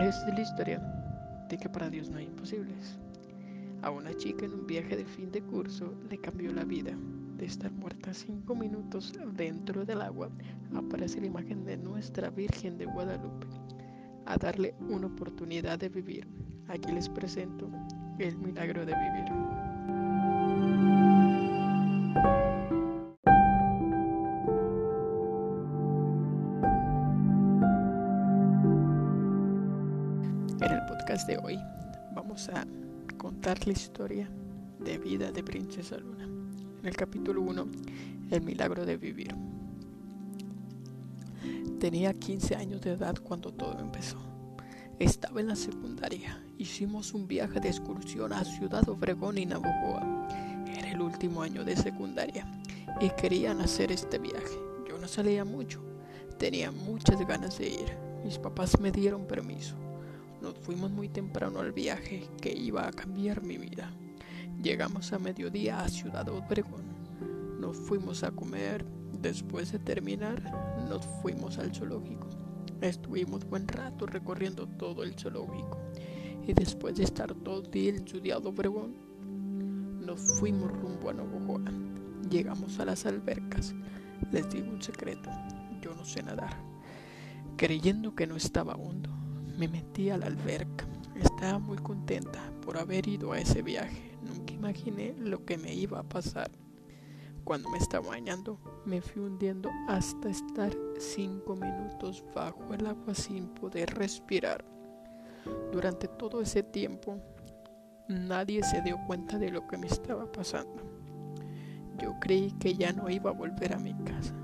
Es la historia de que para Dios no hay imposibles. A una chica en un viaje de fin de curso le cambió la vida. De estar muerta cinco minutos dentro del agua, aparece la imagen de nuestra Virgen de Guadalupe, a darle una oportunidad de vivir. Aquí les presento el milagro de vivir. En el podcast de hoy vamos a contar la historia de vida de Princesa Luna. En el capítulo 1, El milagro de vivir. Tenía 15 años de edad cuando todo empezó. Estaba en la secundaria. Hicimos un viaje de excursión a Ciudad Obregón y Navojoa. Era el último año de secundaria y querían hacer este viaje. Yo no salía mucho. Tenía muchas ganas de ir. Mis papás me dieron permiso. Nos fuimos muy temprano al viaje que iba a cambiar mi vida. Llegamos a mediodía a Ciudad Obregón. Nos fuimos a comer. Después de terminar, nos fuimos al zoológico. Estuvimos buen rato recorriendo todo el zoológico. Y después de estar todo el día en Ciudad Obregón, nos fuimos rumbo a Navojoa. Llegamos a las albercas. Les digo un secreto. Yo no sé nadar. Creyendo que no estaba hondo me metí a la alberca. Estaba muy contenta por haber ido a ese viaje. Nunca imaginé lo que me iba a pasar. Cuando me estaba bañando, me fui hundiendo hasta estar cinco minutos bajo el agua sin poder respirar. Durante todo ese tiempo, nadie se dio cuenta de lo que me estaba pasando. Yo creí que ya no iba a volver a mi casa,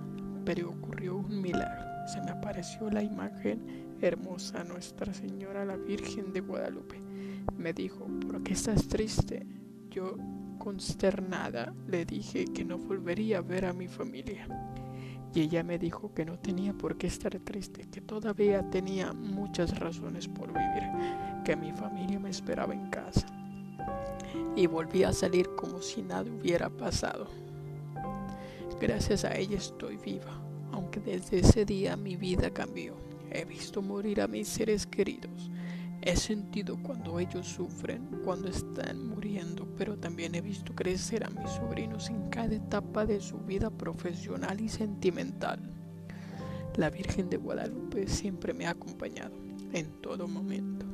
pero ocurrió un milagro. Se me apareció la imagen hermosa Nuestra Señora la Virgen de Guadalupe. Me dijo, ¿por qué estás triste? Yo, consternada, le dije que no volvería a ver a mi familia. Y ella me dijo que no tenía por qué estar triste, que todavía tenía muchas razones por vivir, que mi familia me esperaba en casa. Y volví a salir como si nada hubiera pasado. Gracias a ella estoy viva, aunque desde ese día mi vida cambió. He visto morir a mis seres queridos. He sentido cuando ellos sufren, cuando están muriendo, pero también he visto crecer a mis sobrinos en cada etapa de su vida profesional y sentimental. La Virgen de Guadalupe siempre me ha acompañado en todo momento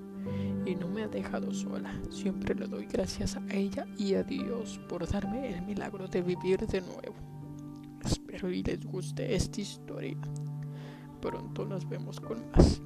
y no me ha dejado sola. Siempre le doy gracias a ella y a Dios por darme el milagro de vivir de nuevo. Espero y les guste esta historia. Pronto nos vemos con más.